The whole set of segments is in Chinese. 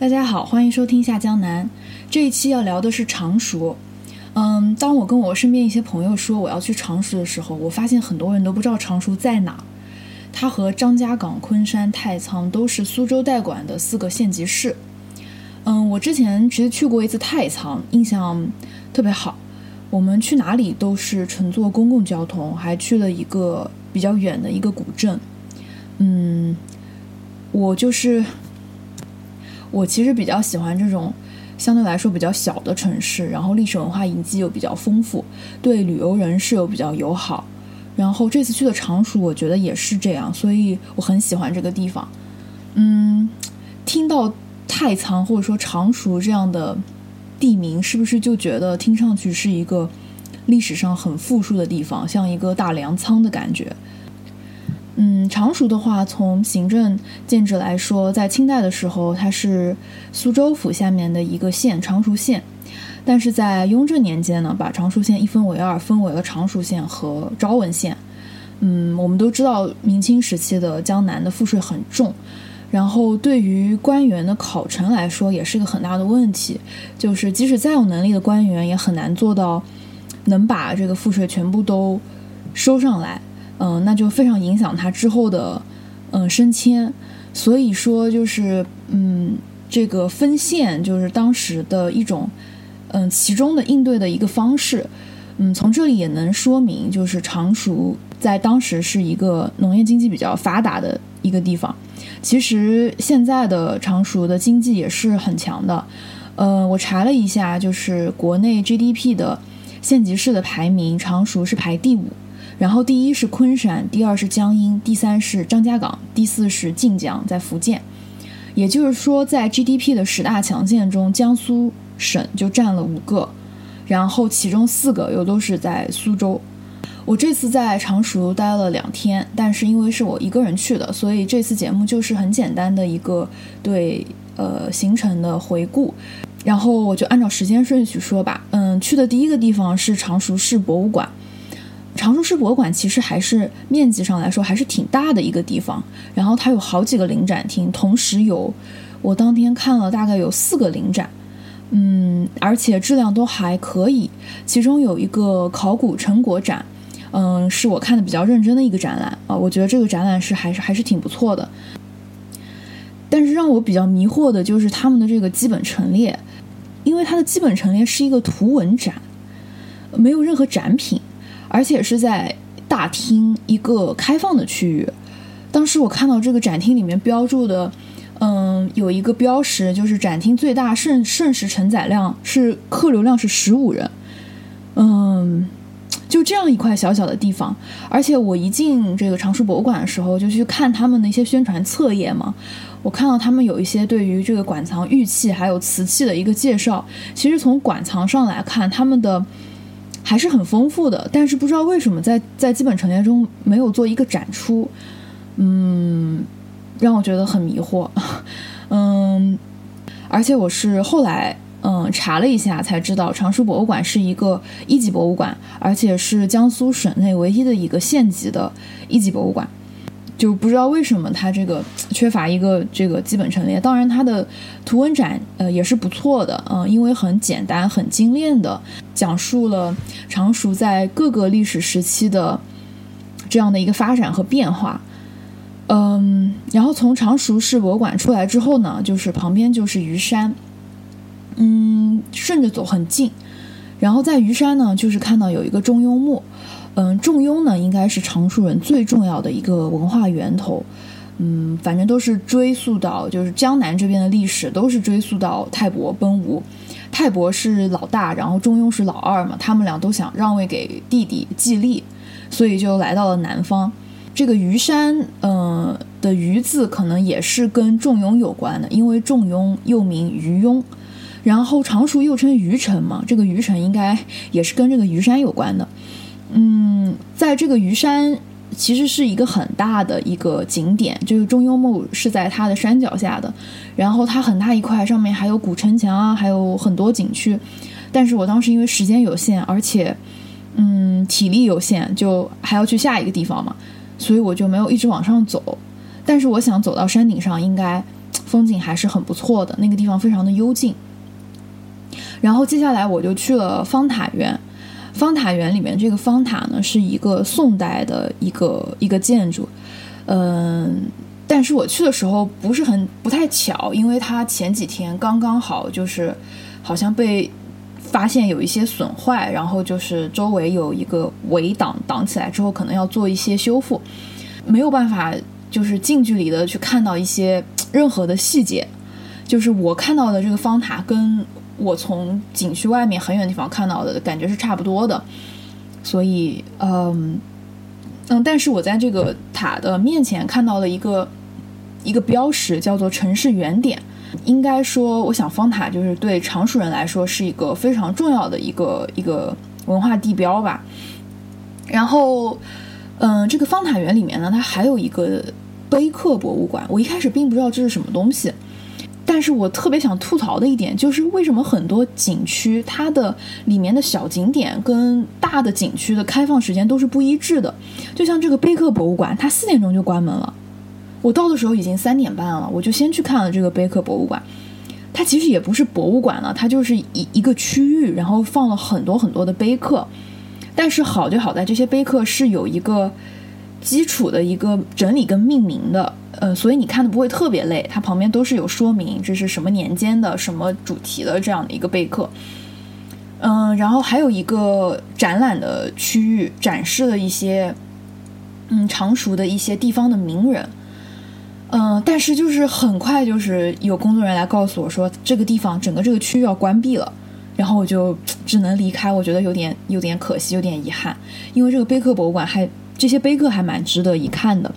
大家好，欢迎收听下江南。这一期要聊的是常熟。嗯，当我跟我身边一些朋友说我要去常熟的时候，我发现很多人都不知道常熟在哪。它和张家港、昆山、太仓都是苏州代管的四个县级市。嗯，我之前其实去过一次太仓，印象特别好。我们去哪里都是乘坐公共交通，还去了一个比较远的一个古镇。嗯，我就是。我其实比较喜欢这种相对来说比较小的城市，然后历史文化遗迹又比较丰富，对旅游人士又比较友好。然后这次去的常熟，我觉得也是这样，所以我很喜欢这个地方。嗯，听到太仓或者说常熟这样的地名，是不是就觉得听上去是一个历史上很富庶的地方，像一个大粮仓的感觉？嗯，常熟的话，从行政建制来说，在清代的时候，它是苏州府下面的一个县——常熟县。但是在雍正年间呢，把常熟县一分为二，分为了常熟县和昭文县。嗯，我们都知道，明清时期的江南的赋税很重，然后对于官员的考成来说，也是个很大的问题。就是即使再有能力的官员，也很难做到能把这个赋税全部都收上来。嗯，那就非常影响他之后的嗯升迁，所以说就是嗯这个分县就是当时的一种嗯其中的应对的一个方式，嗯从这里也能说明就是常熟在当时是一个农业经济比较发达的一个地方，其实现在的常熟的经济也是很强的，呃我查了一下就是国内 GDP 的县级市的排名，常熟是排第五。然后第一是昆山，第二是江阴，第三是张家港，第四是晋江，在福建。也就是说，在 GDP 的十大强县中，江苏省就占了五个，然后其中四个又都是在苏州。我这次在常熟待了两天，但是因为是我一个人去的，所以这次节目就是很简单的一个对呃行程的回顾。然后我就按照时间顺序说吧。嗯，去的第一个地方是常熟市博物馆。常熟市博物馆其实还是面积上来说还是挺大的一个地方，然后它有好几个临展厅，同时有我当天看了大概有四个临展，嗯，而且质量都还可以。其中有一个考古成果展，嗯，是我看的比较认真的一个展览啊，我觉得这个展览是还是还是挺不错的。但是让我比较迷惑的就是他们的这个基本陈列，因为它的基本陈列是一个图文展，没有任何展品。而且是在大厅一个开放的区域。当时我看到这个展厅里面标注的，嗯，有一个标识，就是展厅最大盛盛时承载量是客流量是十五人。嗯，就这样一块小小的地方。而且我一进这个常熟博物馆的时候，就去看他们的一些宣传册页嘛。我看到他们有一些对于这个馆藏玉器还有瓷器的一个介绍。其实从馆藏上来看，他们的。还是很丰富的，但是不知道为什么在在基本陈列中没有做一个展出，嗯，让我觉得很迷惑，嗯，而且我是后来嗯查了一下才知道，常熟博物馆是一个一级博物馆，而且是江苏省内唯一的一个县级的一级博物馆。就不知道为什么它这个缺乏一个这个基本陈列。当然，它的图文展呃也是不错的，嗯，因为很简单、很精炼的讲述了常熟在各个历史时期的这样的一个发展和变化。嗯，然后从常熟市博物馆出来之后呢，就是旁边就是虞山，嗯，顺着走很近。然后在虞山呢，就是看到有一个中庸墓。嗯，仲雍呢，应该是常熟人最重要的一个文化源头。嗯，反正都是追溯到，就是江南这边的历史都是追溯到泰伯奔吴。泰伯是老大，然后仲雍是老二嘛，他们俩都想让位给弟弟季历，所以就来到了南方。这个虞山，嗯的虞字可能也是跟仲雍有关的，因为仲雍又名虞雍，然后常熟又称虞城嘛，这个虞城应该也是跟这个虞山有关的。嗯，在这个虞山其实是一个很大的一个景点，就是中庸墓是在它的山脚下的，然后它很大一块，上面还有古城墙啊，还有很多景区。但是我当时因为时间有限，而且嗯体力有限，就还要去下一个地方嘛，所以我就没有一直往上走。但是我想走到山顶上，应该风景还是很不错的，那个地方非常的幽静。然后接下来我就去了方塔园，方塔园里面这个方塔呢是一个宋代的一个一个建筑，嗯，但是我去的时候不是很不太巧，因为它前几天刚刚好就是好像被发现有一些损坏，然后就是周围有一个围挡挡起来之后，可能要做一些修复，没有办法就是近距离的去看到一些任何的细节，就是我看到的这个方塔跟。我从景区外面很远的地方看到的感觉是差不多的，所以，嗯，嗯，但是我在这个塔的面前看到了一个一个标识，叫做城市原点。应该说，我想方塔就是对常熟人来说是一个非常重要的一个一个文化地标吧。然后，嗯，这个方塔园里面呢，它还有一个碑刻博物馆。我一开始并不知道这是什么东西。但是我特别想吐槽的一点就是，为什么很多景区它的里面的小景点跟大的景区的开放时间都是不一致的？就像这个碑刻博物馆，它四点钟就关门了，我到的时候已经三点半了，我就先去看了这个碑刻博物馆。它其实也不是博物馆了，它就是一一个区域，然后放了很多很多的碑刻。但是好就好在这些碑刻是有一个基础的一个整理跟命名的。呃，所以你看的不会特别累，它旁边都是有说明这是什么年间的、什么主题的这样的一个备课。嗯，然后还有一个展览的区域，展示了一些嗯常熟的一些地方的名人。嗯，但是就是很快就是有工作人员来告诉我说，这个地方整个这个区域要关闭了，然后我就只能离开。我觉得有点有点可惜，有点遗憾，因为这个碑刻博物馆还这些碑刻还蛮值得一看的。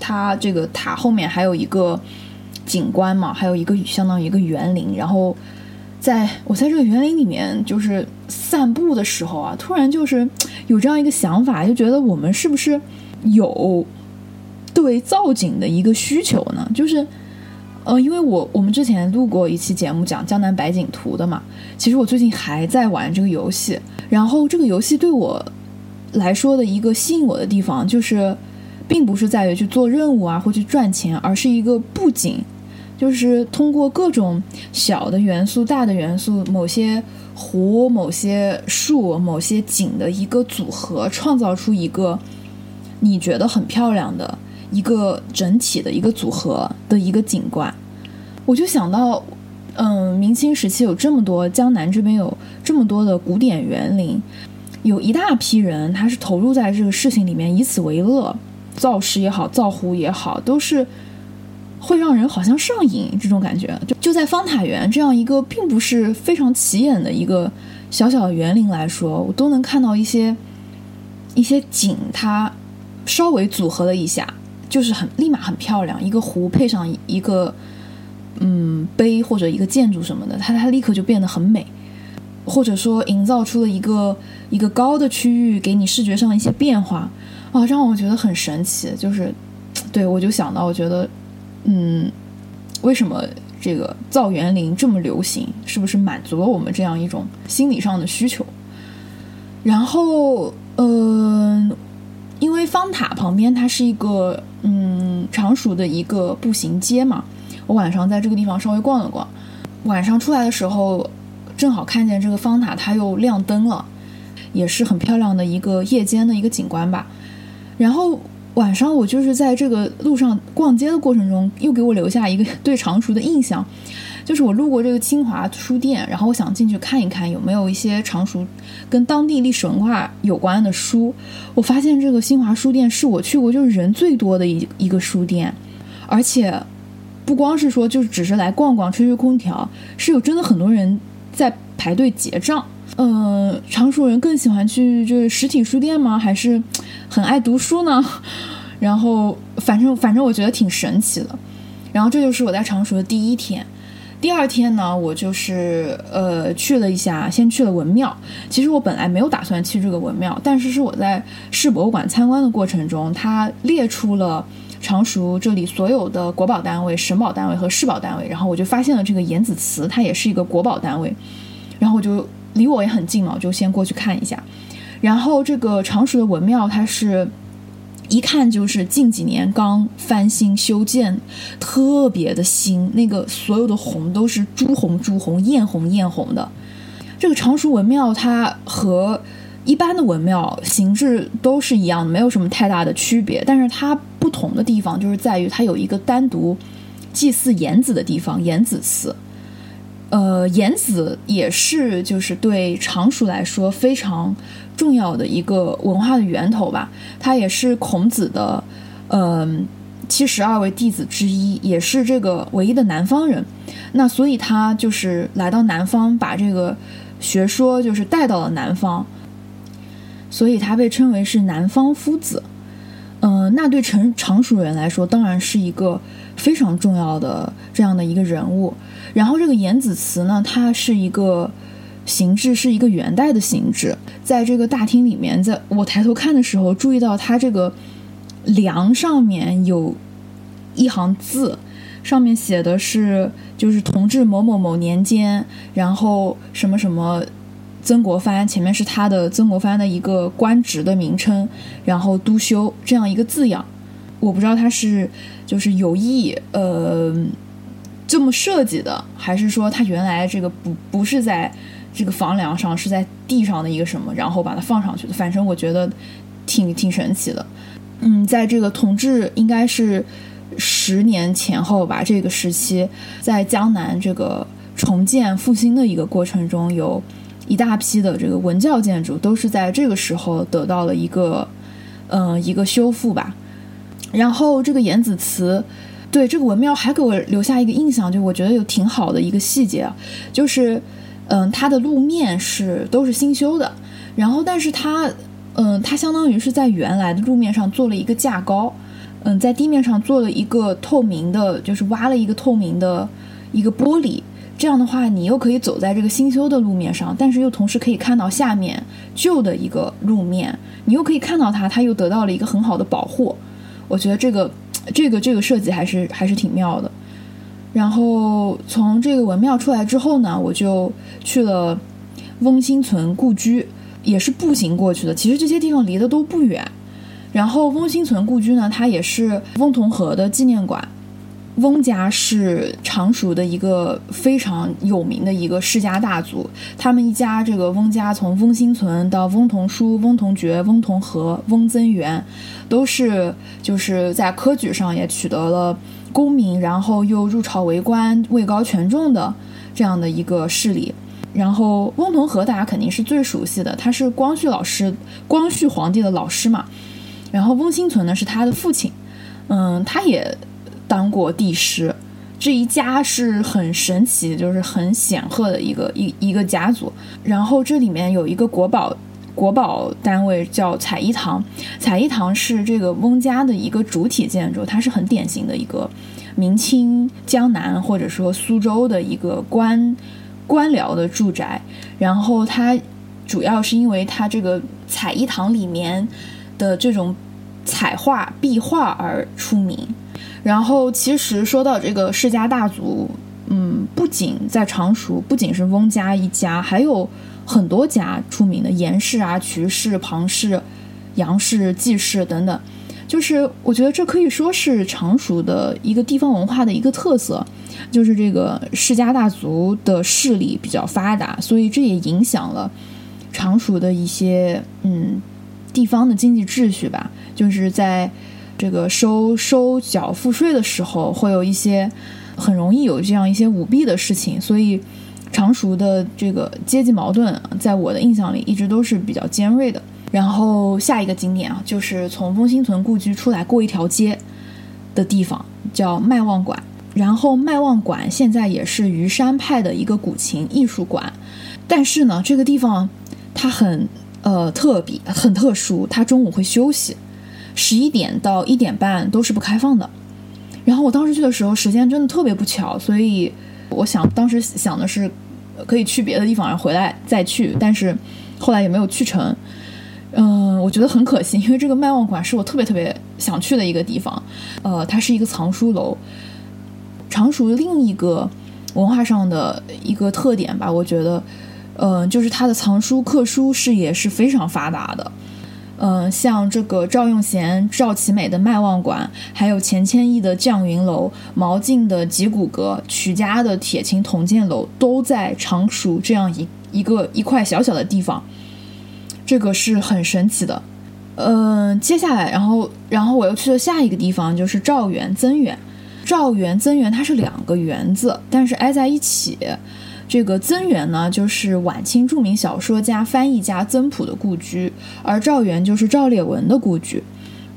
它这个塔后面还有一个景观嘛，还有一个相当于一个园林。然后，在我在这个园林里面就是散步的时候啊，突然就是有这样一个想法，就觉得我们是不是有对造景的一个需求呢？就是，呃，因为我我们之前录过一期节目讲江南百景图的嘛，其实我最近还在玩这个游戏。然后这个游戏对我来说的一个吸引我的地方就是。并不是在于去做任务啊，或去赚钱，而是一个布景，就是通过各种小的元素、大的元素，某些湖、某些树、某些景的一个组合，创造出一个你觉得很漂亮的一个整体的一个组合的一个景观。我就想到，嗯，明清时期有这么多江南这边有这么多的古典园林，有一大批人他是投入在这个事情里面，以此为乐。造势也好，造湖也好，都是会让人好像上瘾这种感觉。就就在方塔园这样一个并不是非常起眼的一个小小的园林来说，我都能看到一些一些景，它稍微组合了一下，就是很立马很漂亮。一个湖配上一个嗯碑或者一个建筑什么的，它它立刻就变得很美，或者说营造出了一个一个高的区域，给你视觉上的一些变化。啊，让我觉得很神奇，就是，对我就想到，我觉得，嗯，为什么这个造园林这么流行？是不是满足了我们这样一种心理上的需求？然后，嗯，因为方塔旁边它是一个嗯常熟的一个步行街嘛，我晚上在这个地方稍微逛了逛，晚上出来的时候，正好看见这个方塔它又亮灯了，也是很漂亮的一个夜间的一个景观吧。然后晚上我就是在这个路上逛街的过程中，又给我留下一个对常熟的印象，就是我路过这个清华书店，然后我想进去看一看有没有一些常熟跟当地历史文化有关的书。我发现这个新华书店是我去过就是人最多的一一个书店，而且不光是说就是只是来逛逛吹吹空调，是有真的很多人在排队结账。嗯，常熟人更喜欢去就是实体书店吗？还是？很爱读书呢，然后反正反正我觉得挺神奇的，然后这就是我在常熟的第一天。第二天呢，我就是呃去了一下，先去了文庙。其实我本来没有打算去这个文庙，但是是我在市博物馆参观的过程中，它列出了常熟这里所有的国保单位、省保单位和市保单位，然后我就发现了这个严子祠，它也是一个国保单位，然后我就离我也很近嘛，我就先过去看一下。然后这个常熟的文庙，它是一看就是近几年刚翻新修建，特别的新，那个所有的红都是朱红朱红、艳红艳红的。这个常熟文庙它和一般的文庙形制都是一样的，没有什么太大的区别。但是它不同的地方就是在于它有一个单独祭祀颜子的地方——颜子祠。呃，颜子也是就是对常熟来说非常。重要的一个文化的源头吧，他也是孔子的，嗯，七十二位弟子之一，也是这个唯一的南方人。那所以他就是来到南方，把这个学说就是带到了南方，所以他被称为是南方夫子。嗯，那对成常熟人来说，当然是一个非常重要的这样的一个人物。然后这个颜子祠呢，它是一个。形制是一个元代的形制，在这个大厅里面，在我抬头看的时候，注意到它这个梁上面有一行字，上面写的是就是同治某某某年间，然后什么什么曾国藩，前面是他的曾国藩的一个官职的名称，然后督修这样一个字样，我不知道他是就是有意呃这么设计的，还是说他原来这个不不是在。这个房梁上是在地上的一个什么，然后把它放上去的。反正我觉得挺挺神奇的。嗯，在这个同治应该是十年前后吧，这个时期，在江南这个重建复兴的一个过程中，有一大批的这个文教建筑都是在这个时候得到了一个嗯一个修复吧。然后这个颜子祠，对这个文庙还给我留下一个印象，就我觉得有挺好的一个细节，就是。嗯，它的路面是都是新修的，然后但是它，嗯，它相当于是在原来的路面上做了一个架高，嗯，在地面上做了一个透明的，就是挖了一个透明的一个玻璃，这样的话你又可以走在这个新修的路面上，但是又同时可以看到下面旧的一个路面，你又可以看到它，它又得到了一个很好的保护，我觉得这个这个这个设计还是还是挺妙的。然后从这个文庙出来之后呢，我就去了翁心存故居，也是步行过去的。其实这些地方离得都不远。然后翁心存故居呢，它也是翁同龢的纪念馆。翁家是常熟的一个非常有名的一个世家大族，他们一家这个翁家从翁心存到翁同书、翁同觉、翁同龢、翁增元，都是就是在科举上也取得了。功名，然后又入朝为官，位高权重的这样的一个势力。然后翁同龢大家肯定是最熟悉的，他是光绪老师、光绪皇帝的老师嘛。然后翁心存呢是他的父亲，嗯，他也当过帝师。这一家是很神奇，就是很显赫的一个一一个家族。然后这里面有一个国宝。国宝单位叫彩衣堂，彩衣堂是这个翁家的一个主体建筑，它是很典型的一个明清江南或者说苏州的一个官官僚的住宅。然后它主要是因为它这个彩衣堂里面的这种彩画壁画而出名。然后其实说到这个世家大族，嗯，不仅在常熟，不仅是翁家一家，还有。很多家出名的严氏啊、瞿氏、庞氏、杨氏、季氏等等，就是我觉得这可以说是常熟的一个地方文化的一个特色，就是这个世家大族的势力比较发达，所以这也影响了常熟的一些嗯地方的经济秩序吧。就是在这个收收缴赋税的时候，会有一些很容易有这样一些舞弊的事情，所以。常熟的这个阶级矛盾，在我的印象里一直都是比较尖锐的。然后下一个景点啊，就是从翁心存故居出来过一条街的地方，叫麦望馆。然后麦望馆现在也是虞山派的一个古琴艺术馆，但是呢，这个地方它很呃特别，很特殊，它中午会休息，十一点到一点半都是不开放的。然后我当时去的时候，时间真的特别不巧，所以。我想当时想的是，可以去别的地方，然后回来再去，但是后来也没有去成。嗯，我觉得很可惜，因为这个麦望馆是我特别特别想去的一个地方。呃，它是一个藏书楼，常熟另一个文化上的一个特点吧，我觉得，嗯，就是它的藏书刻书事业是非常发达的。嗯，像这个赵用贤、赵其美的麦望馆，还有钱谦益的绛云楼、毛晋的脊骨阁、曲家的铁青铜剑楼，都在常熟这样一一个一块小小的地方，这个是很神奇的。嗯，接下来，然后，然后我又去了下一个地方，就是赵园、曾园。赵园、曾园，它是两个园子，但是挨在一起。这个曾园呢，就是晚清著名小说家、翻译家曾朴的故居，而赵园就是赵烈文的故居。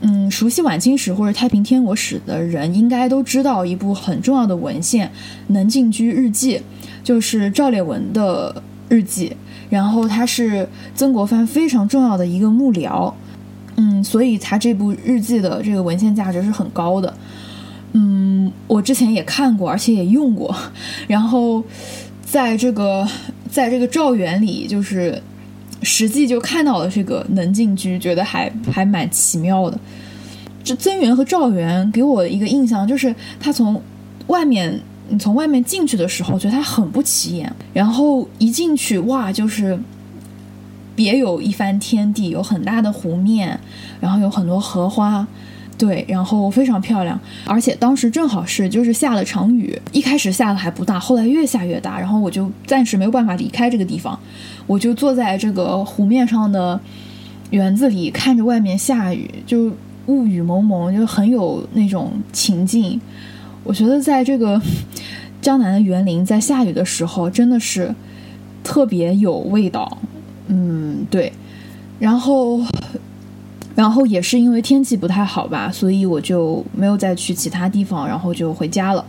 嗯，熟悉晚清史或者太平天国史的人，应该都知道一部很重要的文献《能静居日记》，就是赵烈文的日记。然后他是曾国藩非常重要的一个幕僚，嗯，所以他这部日记的这个文献价值是很高的。嗯，我之前也看过，而且也用过，然后。在这个，在这个赵园里，就是实际就看到了这个能静居，觉得还还蛮奇妙的。这曾园和赵园给我一个印象，就是他从外面，你从外面进去的时候，觉得他很不起眼，然后一进去，哇，就是别有一番天地，有很大的湖面，然后有很多荷花。对，然后非常漂亮，而且当时正好是就是下了场雨，一开始下的还不大，后来越下越大，然后我就暂时没有办法离开这个地方，我就坐在这个湖面上的园子里，看着外面下雨，就雾雨蒙蒙，就很有那种情境。我觉得在这个江南的园林，在下雨的时候，真的是特别有味道。嗯，对，然后。然后也是因为天气不太好吧，所以我就没有再去其他地方，然后就回家了。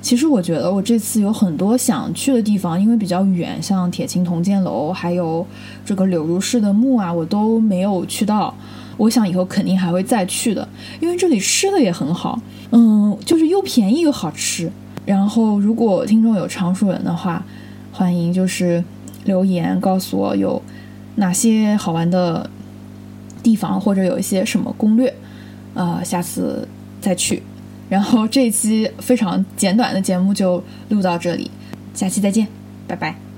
其实我觉得我这次有很多想去的地方，因为比较远，像铁青铜剑楼，还有这个柳如是的墓啊，我都没有去到。我想以后肯定还会再去的，因为这里吃的也很好，嗯，就是又便宜又好吃。然后如果听众有常熟人的话，欢迎就是留言告诉我有哪些好玩的。地方或者有一些什么攻略，呃，下次再去。然后这一期非常简短的节目就录到这里，下期再见，拜拜。